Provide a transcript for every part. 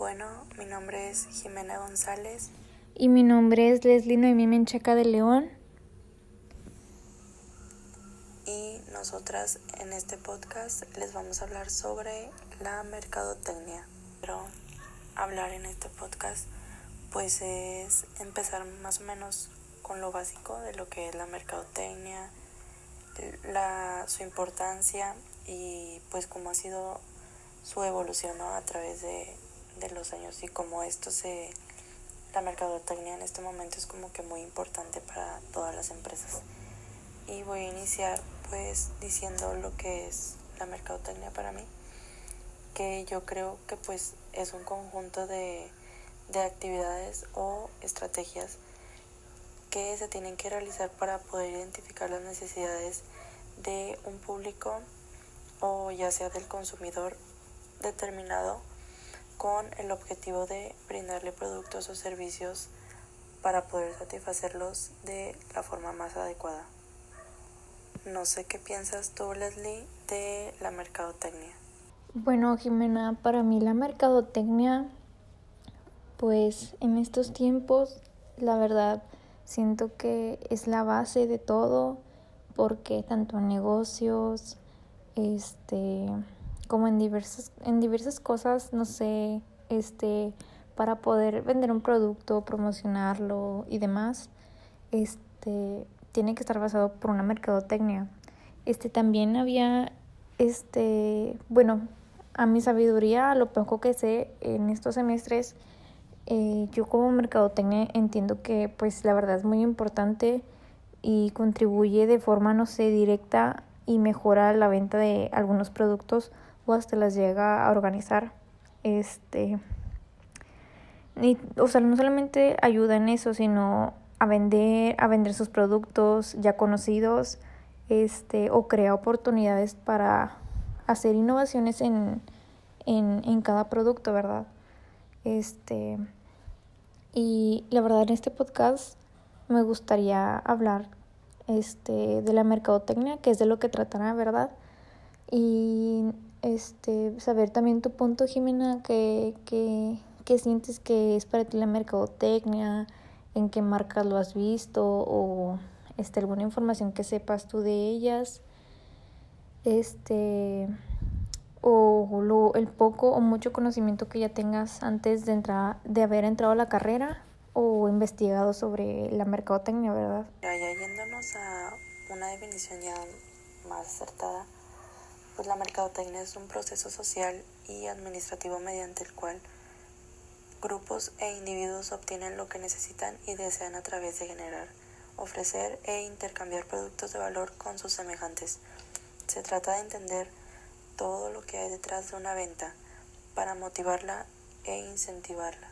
Bueno, mi nombre es Jimena González. Y mi nombre es Leslie Noemí Menchaca de León. Y nosotras en este podcast les vamos a hablar sobre la mercadotecnia. Pero hablar en este podcast pues es empezar más o menos con lo básico de lo que es la mercadotecnia, la, su importancia y pues cómo ha sido su evolución a través de, de los años y cómo esto se la mercadotecnia en este momento es como que muy importante para todas las empresas. Y voy a iniciar pues diciendo lo que es la mercadotecnia para mí que yo creo que pues es un conjunto de, de actividades o estrategias que se tienen que realizar para poder identificar las necesidades de un público o ya sea del consumidor determinado con el objetivo de brindarle productos o servicios para poder satisfacerlos de la forma más adecuada. No sé qué piensas tú, Leslie, de la mercadotecnia. Bueno, Jimena, para mí la mercadotecnia, pues en estos tiempos, la verdad, siento que es la base de todo, porque tanto negocios, este, como en diversas, en diversas cosas, no sé, este, para poder vender un producto, promocionarlo y demás, este, tiene que estar basado por una mercadotecnia. Este, también había, este, bueno, a mi sabiduría, a lo poco que sé en estos semestres, eh, yo como mercadotecnia entiendo que pues la verdad es muy importante y contribuye de forma, no sé, directa y mejora la venta de algunos productos o hasta las llega a organizar. Este, y, o sea, no solamente ayuda en eso, sino a vender, a vender sus productos ya conocidos, este, o crea oportunidades para hacer innovaciones en, en, en cada producto, ¿verdad? Este, y la verdad en este podcast me gustaría hablar este, de la mercadotecnia, que es de lo que tratará, ¿verdad? Y este, saber también tu punto, Jimena, que, que, que sientes que es para ti la mercadotecnia, en qué marcas lo has visto o este, alguna información que sepas tú de ellas. Este o lo, el poco o mucho conocimiento que ya tengas antes de entrar de haber entrado a la carrera o investigado sobre la mercadotecnia, ¿verdad? Ya, yéndonos a una definición ya más acertada, pues la mercadotecnia es un proceso social y administrativo mediante el cual grupos e individuos obtienen lo que necesitan y desean a través de generar, ofrecer e intercambiar productos de valor con sus semejantes. Se trata de entender todo lo que hay detrás de una venta para motivarla e incentivarla.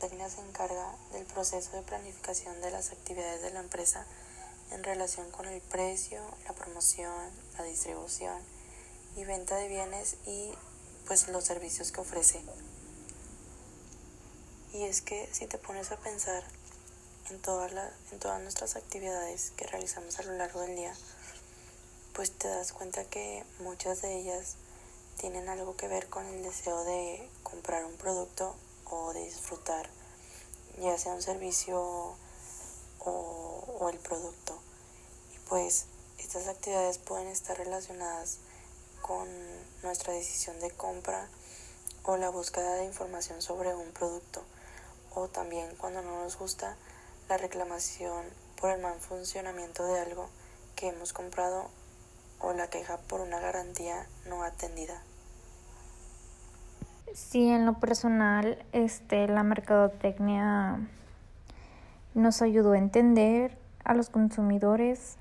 Tecnia se encarga del proceso de planificación de las actividades de la empresa en relación con el precio, la promoción, la distribución y venta de bienes y pues los servicios que ofrece. Y es que si te pones a pensar en, todas en todas nuestras actividades que realizamos a lo largo del día, pues te das cuenta que muchas de ellas tienen algo que ver con el deseo de comprar un producto o de disfrutar, ya sea un servicio o, el producto. Y pues estas actividades pueden estar relacionadas con nuestra decisión de compra o la búsqueda de información sobre un producto o también cuando no nos gusta la reclamación por el mal funcionamiento de algo que hemos comprado o la queja por una garantía no atendida. Sí, en lo personal, este, la mercadotecnia nos ayudó a entender a los consumidores,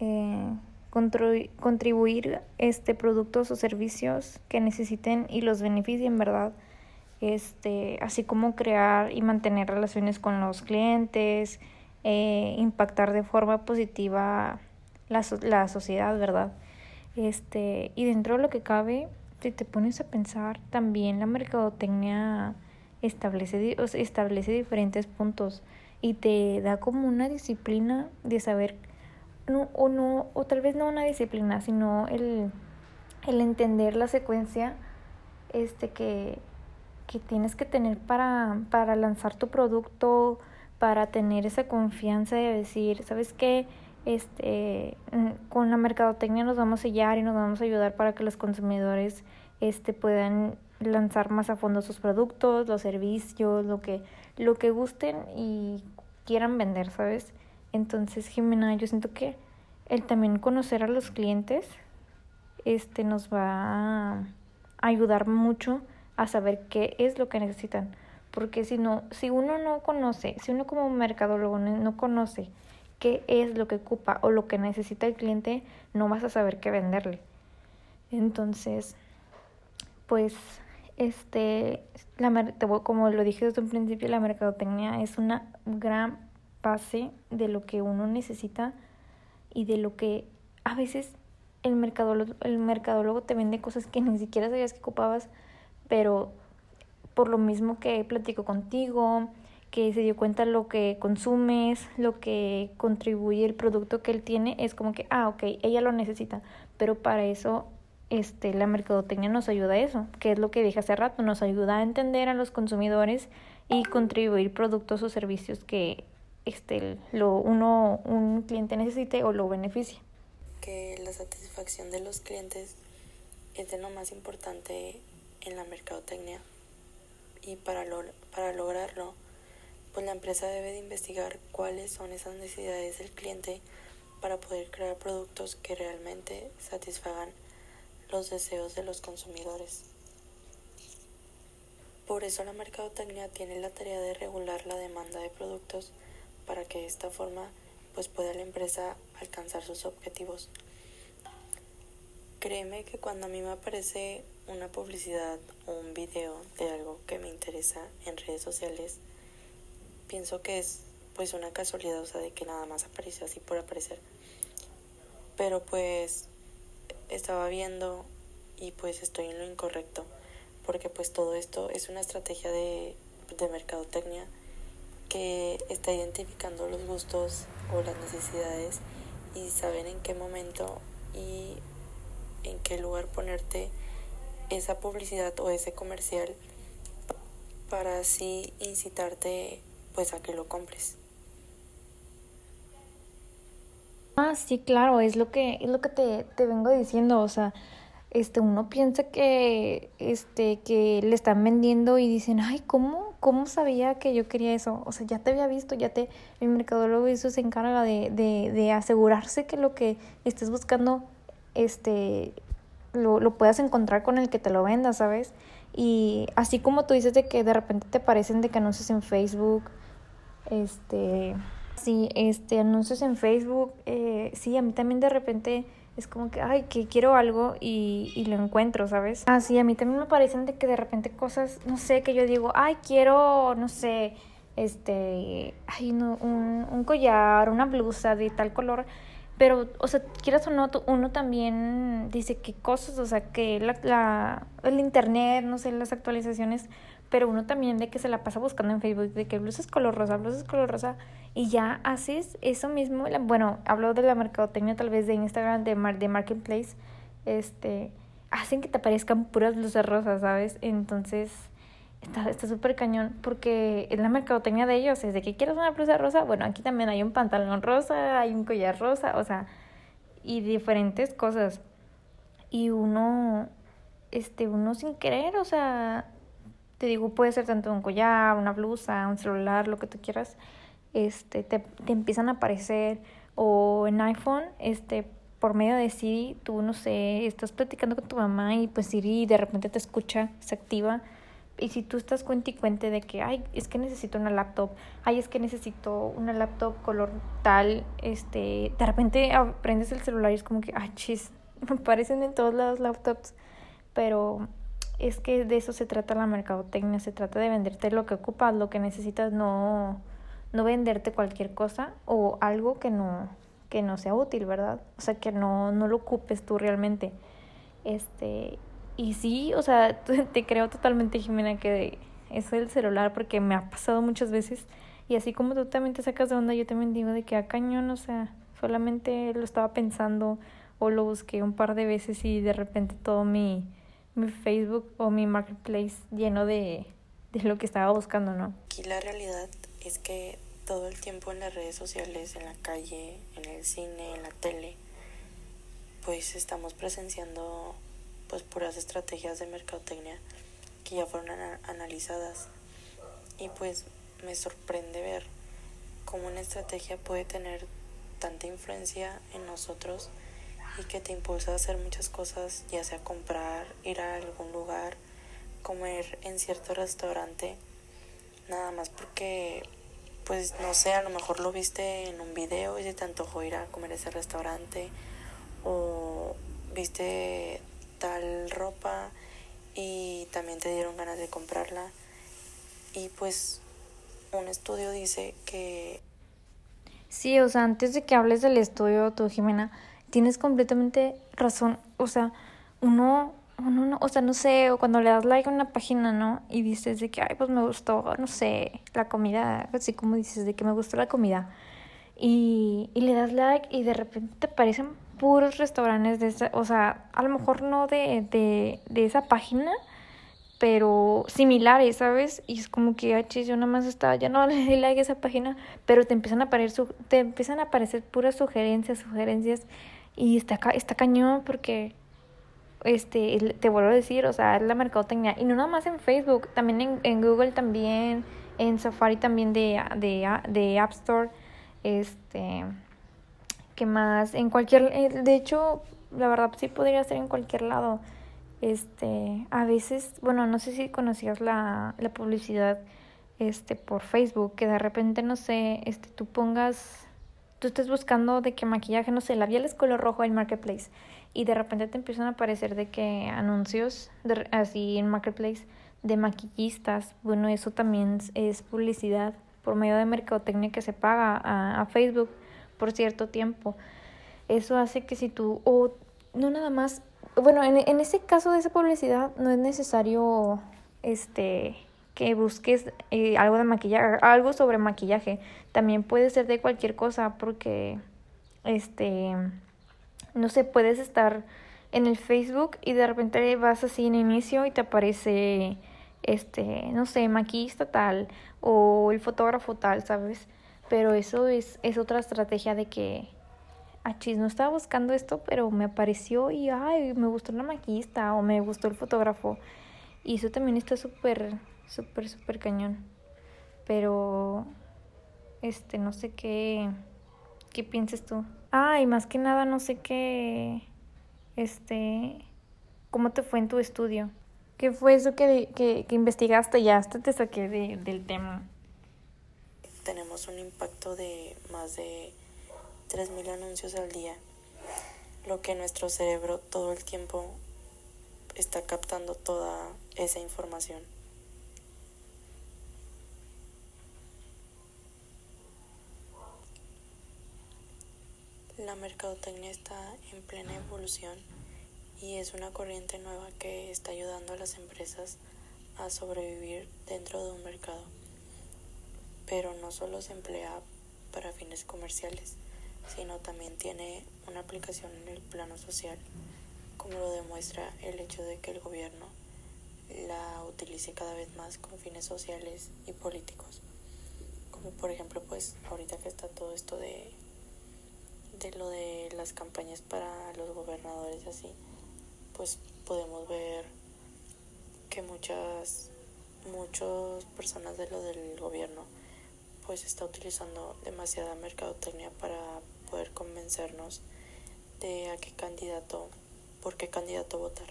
eh, contribuir este productos o servicios que necesiten y los beneficien, ¿verdad? Este, así como crear y mantener relaciones con los clientes, eh, impactar de forma positiva la, la sociedad, ¿verdad? Este, y dentro de lo que cabe, si te pones a pensar, también la mercadotecnia establece, establece diferentes puntos y te da como una disciplina de saber, no, o no, o tal vez no una disciplina, sino el, el entender la secuencia este que, que tienes que tener para, para lanzar tu producto, para tener esa confianza de decir, ¿sabes qué? Este, mm, con la mercadotecnia nos vamos a sellar y nos vamos a ayudar para que los consumidores este, puedan lanzar más a fondo sus productos, los servicios, lo que, lo que gusten y quieran vender, ¿sabes? Entonces, Jimena, yo siento que el también conocer a los clientes este nos va a ayudar mucho a saber qué es lo que necesitan. Porque si no, si uno no conoce, si uno como mercadólogo no conoce qué es lo que ocupa o lo que necesita el cliente, no vas a saber qué venderle. Entonces, pues, este, la, como lo dije desde un principio, la mercadotecnia es una gran base de lo que uno necesita y de lo que a veces el mercadólogo, el mercadólogo te vende cosas que ni siquiera sabías que ocupabas, pero por lo mismo que platico contigo, que se dio cuenta lo que consumes, lo que contribuye el producto que él tiene, es como que, ah, ok, ella lo necesita, pero para eso este, la mercadotecnia nos ayuda a eso, que es lo que dije hace rato, nos ayuda a entender a los consumidores y contribuir productos o servicios que este, lo, uno, un cliente necesite o lo beneficie. Que la satisfacción de los clientes es de lo más importante en la mercadotecnia. Y para, para lograrlo, pues la empresa debe de investigar cuáles son esas necesidades del cliente para poder crear productos que realmente satisfagan los deseos de los consumidores. Por eso la mercadotecnia tiene la tarea de regular la demanda de productos para que de esta forma pues pueda la empresa alcanzar sus objetivos. Créeme que cuando a mí me aparece una publicidad o un video de algo que me interesa en redes sociales, pienso que es pues una casualidad, o sea, de que nada más aparece así por aparecer. Pero pues estaba viendo y pues estoy en lo incorrecto, porque pues todo esto es una estrategia de, de mercadotecnia que está identificando los gustos o las necesidades y saben en qué momento y en qué lugar ponerte esa publicidad o ese comercial para así incitarte pues a que lo compres. Ah, sí, claro, es lo que es lo que te, te vengo diciendo, o sea, este uno piensa que este que le están vendiendo y dicen, "Ay, ¿cómo cómo sabía que yo quería eso?" O sea, ya te había visto, ya te el mercadólogo eso se encarga de de de asegurarse que lo que estés buscando este lo, lo puedas encontrar con el que te lo venda, ¿sabes? Y así como tú dices de que de repente te parecen de que anuncios en Facebook, este, sí, este, anuncios en Facebook, eh, sí, a mí también de repente es como que, ay, que quiero algo y, y lo encuentro, ¿sabes? Ah, sí, a mí también me parecen de que de repente cosas, no sé, que yo digo, ay, quiero, no sé, este, ay, no, un, un collar, una blusa de tal color. Pero, o sea, quieras o no, uno también dice qué cosas, o sea, que la, la, el internet, no sé, las actualizaciones, pero uno también de que se la pasa buscando en Facebook, de que blusas color rosa, blusas color rosa, y ya haces eso mismo, bueno, hablo de la mercadotecnia tal vez de Instagram, de, de Marketplace, este, hacen que te aparezcan puras blusas rosas, ¿sabes? Entonces, está súper cañón porque es la mercadotecnia de ellos, es de que quieres una blusa rosa, bueno, aquí también hay un pantalón rosa, hay un collar rosa, o sea, y diferentes cosas. Y uno, este, uno sin querer, o sea, te digo, puede ser tanto un collar, una blusa, un celular, lo que tú quieras, este, te, te empiezan a aparecer, o en iPhone, este, por medio de Siri, tú, no sé, estás platicando con tu mamá y pues Siri de repente te escucha, se activa, y si tú estás cuenta y cuente de que, ay, es que necesito una laptop, ay, es que necesito una laptop color tal, este, de repente prendes el celular y es como que, ay, chis, me parecen en todos lados laptops, pero es que de eso se trata la mercadotecnia, se trata de venderte lo que ocupas, lo que necesitas, no, no venderte cualquier cosa o algo que no, que no sea útil, ¿verdad? O sea, que no, no lo ocupes tú realmente. Este, y sí, o sea, te creo totalmente, Jimena, que eso el celular, porque me ha pasado muchas veces. Y así como tú también te sacas de onda, yo también digo de que a ah, cañón, o sea, solamente lo estaba pensando o lo busqué un par de veces y de repente todo mi, mi Facebook o mi marketplace lleno de, de lo que estaba buscando, ¿no? Aquí la realidad es que todo el tiempo en las redes sociales, en la calle, en el cine, en la tele, pues estamos presenciando pues puras estrategias de mercadotecnia que ya fueron analizadas y pues me sorprende ver cómo una estrategia puede tener tanta influencia en nosotros y que te impulsa a hacer muchas cosas, ya sea comprar, ir a algún lugar, comer en cierto restaurante, nada más porque, pues no sé, a lo mejor lo viste en un video y se te antojó ir a comer ese restaurante o viste tal ropa y también te dieron ganas de comprarla. Y pues un estudio dice que Sí, o sea, antes de que hables del estudio, tú, Jimena, tienes completamente razón. O sea, uno, uno, no, o sea, no sé, o cuando le das like a una página, ¿no? Y dices de que, ay, pues me gustó, no sé, la comida, así como dices, de que me gustó la comida. Y, y le das like y de repente te aparecen puros restaurantes de esa, o sea, a lo mejor no de, de, de esa página, pero similares, ¿sabes? Y es como que, ah, yo nada más estaba, ya no le di like a esa página, pero te empiezan a aparecer, te empiezan a aparecer puras sugerencias, sugerencias, y está, está cañón porque, este, te vuelvo a decir, o sea, es la mercadotecnia, y no nada más en Facebook, también en, en Google también, en Safari también de, de, de App Store, este, ¿qué más? En cualquier, eh, de hecho, la verdad sí podría ser en cualquier lado, este, a veces, bueno, no sé si conocías la, la publicidad este por Facebook, que de repente, no sé, este tú pongas tú estés buscando de qué maquillaje, no sé, labiales color rojo en Marketplace y de repente te empiezan a aparecer de que anuncios así en Marketplace de maquillistas, bueno, eso también es publicidad por medio de mercadotecnia que se paga a, a Facebook por cierto tiempo. Eso hace que si tú, o no nada más bueno, en, en ese caso de esa publicidad no es necesario este que busques eh, algo de maquillaje, algo sobre maquillaje. También puede ser de cualquier cosa porque este no sé, puedes estar en el Facebook y de repente vas así en inicio y te aparece este, no sé, maquillista tal o el fotógrafo tal, ¿sabes? Pero eso es es otra estrategia de que chis, no estaba buscando esto, pero me apareció y, ay, me gustó la maquista o me gustó el fotógrafo. Y eso también está súper, súper, súper cañón. Pero, este, no sé qué, qué piensas tú. Ay, más que nada, no sé qué, este, cómo te fue en tu estudio. ¿Qué fue eso que, que, que investigaste? Ya hasta te saqué de, del tema. Tenemos un impacto de más de 3.000 anuncios al día, lo que nuestro cerebro todo el tiempo está captando toda esa información. La mercadotecnia está en plena evolución y es una corriente nueva que está ayudando a las empresas a sobrevivir dentro de un mercado. Pero no solo se emplea para fines comerciales, sino también tiene una aplicación en el plano social, como lo demuestra el hecho de que el gobierno la utilice cada vez más con fines sociales y políticos. Como por ejemplo, pues ahorita que está todo esto de, de lo de las campañas para los gobernadores así, pues podemos ver que muchas muchas personas de lo del gobierno pues está utilizando demasiada mercadotecnia para poder convencernos de a qué candidato, por qué candidato votar.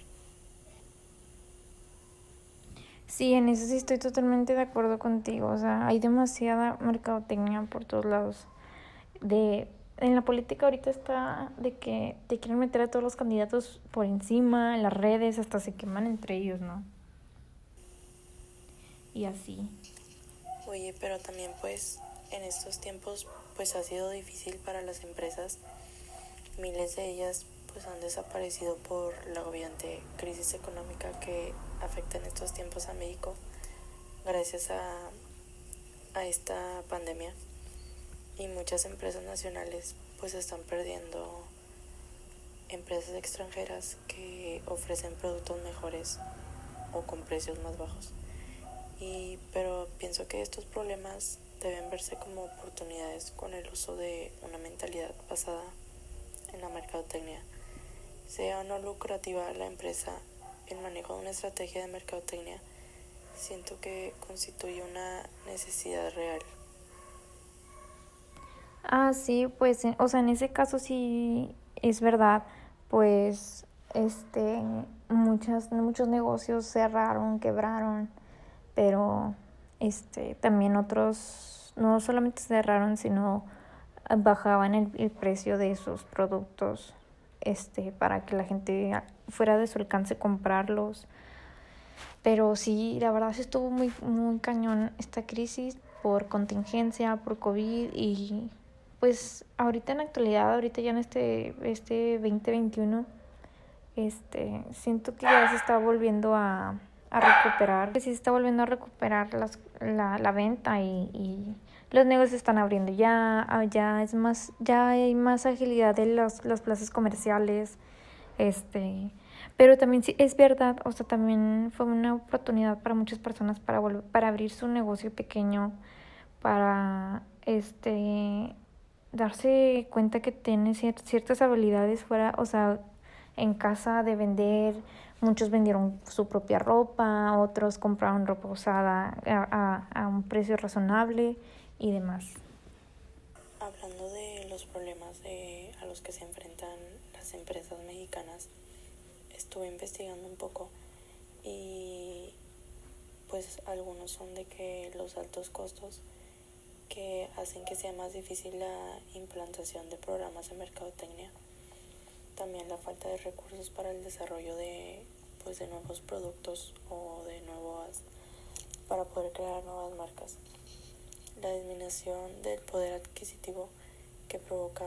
Sí, en eso sí estoy totalmente de acuerdo contigo. O sea, hay demasiada mercadotecnia por todos lados. De, en la política ahorita está de que te quieren meter a todos los candidatos por encima, en las redes, hasta se queman entre ellos, ¿no? Y así. Oye, pero también pues en estos tiempos pues ha sido difícil para las empresas. Miles de ellas pues han desaparecido por la obviante crisis económica que afecta en estos tiempos a México gracias a, a esta pandemia y muchas empresas nacionales pues están perdiendo empresas extranjeras que ofrecen productos mejores o con precios más bajos. Y, pero pienso que estos problemas deben verse como oportunidades con el uso de una mentalidad basada en la mercadotecnia. Sea o no lucrativa la empresa, el manejo de una estrategia de mercadotecnia siento que constituye una necesidad real. Ah, sí, pues, o sea, en ese caso sí es verdad, pues, este, muchas, muchos negocios cerraron, quebraron, pero, este, también otros no solamente cerraron, sino bajaban el, el precio de sus productos, este, para que la gente fuera de su alcance comprarlos. Pero sí, la verdad sí estuvo muy, muy cañón esta crisis por contingencia, por COVID y pues ahorita en la actualidad, ahorita ya en este, este 2021, este, siento que ya se está volviendo a, a recuperar, que sí se está volviendo a recuperar las, la, la venta y, y los negocios están abriendo. Ya, ah, ya es más, ya hay más agilidad en las, las plazas comerciales, este, pero también sí es verdad, o sea, también fue una oportunidad para muchas personas para para abrir su negocio pequeño, para este darse cuenta que tiene ciertas habilidades fuera, o sea, en casa de vender, muchos vendieron su propia ropa, otros compraron ropa usada a, a, a un precio razonable y demás. Hablando de los problemas de, a los que se enfrentan las empresas mexicanas, estuve investigando un poco y pues algunos son de que los altos costos que hacen que sea más difícil la implantación de programas de mercadotecnia. También la falta de recursos para el desarrollo de, pues, de nuevos productos o de nuevas para poder crear nuevas marcas. La disminución del poder adquisitivo que provoca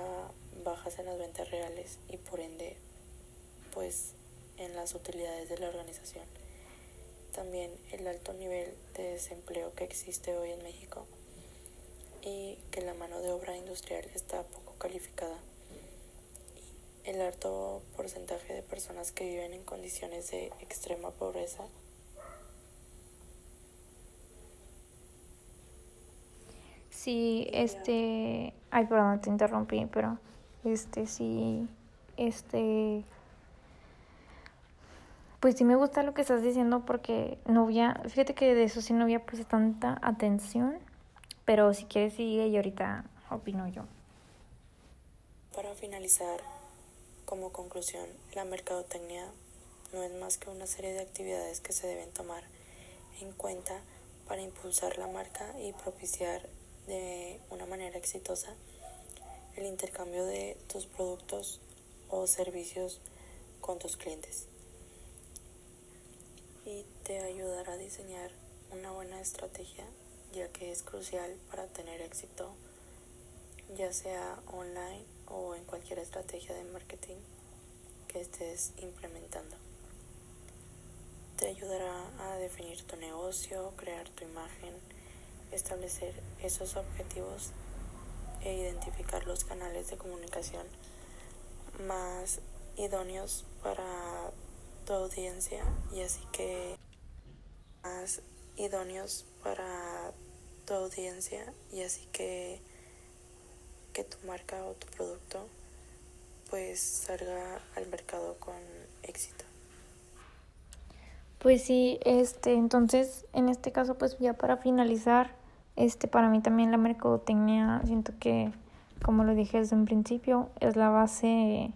bajas en las ventas reales y por ende pues en las utilidades de la organización. También el alto nivel de desempleo que existe hoy en México y que la mano de obra industrial está poco calificada. El alto porcentaje de personas que viven en condiciones de extrema pobreza Sí, este, ay, perdón, te interrumpí, pero este sí, este, pues sí me gusta lo que estás diciendo porque no había, fíjate que de eso sí no había pues tanta atención pero si quieres sigue y ahorita opino yo. Para finalizar, como conclusión, la mercadotecnia no es más que una serie de actividades que se deben tomar en cuenta para impulsar la marca y propiciar de una manera exitosa el intercambio de tus productos o servicios con tus clientes y te ayudará a diseñar una buena estrategia ya que es crucial para tener éxito, ya sea online o en cualquier estrategia de marketing que estés implementando. Te ayudará a definir tu negocio, crear tu imagen, establecer esos objetivos e identificar los canales de comunicación más idóneos para tu audiencia y así que más idóneos para tu audiencia y así que que tu marca o tu producto pues salga al mercado con éxito. Pues sí, este, entonces en este caso pues ya para finalizar, este para mí también la mercadotecnia siento que como lo dije desde un principio es la base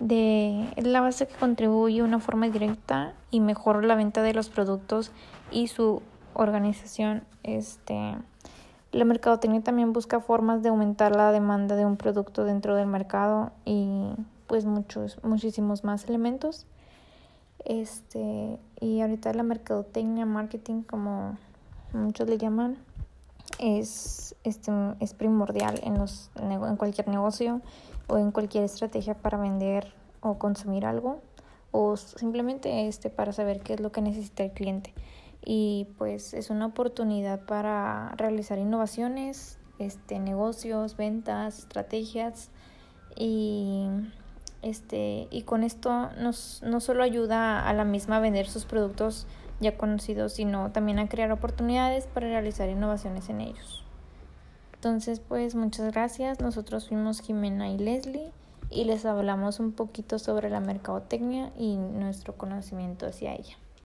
de es la base que contribuye de una forma directa y mejor la venta de los productos y su organización, este, la mercadotecnia también busca formas de aumentar la demanda de un producto dentro del mercado y pues muchos, muchísimos más elementos. Este, y ahorita la mercadotecnia, marketing, como muchos le llaman, es, este, es primordial en, los, en cualquier negocio o en cualquier estrategia para vender o consumir algo o simplemente este, para saber qué es lo que necesita el cliente y pues es una oportunidad para realizar innovaciones, este, negocios, ventas, estrategias y Este, y con esto nos, no solo ayuda a la misma a vender sus productos ya conocidos, sino también a crear oportunidades para realizar innovaciones en ellos. Entonces, pues muchas gracias. Nosotros fuimos Jimena y Leslie y les hablamos un poquito sobre la mercadotecnia y nuestro conocimiento hacia ella.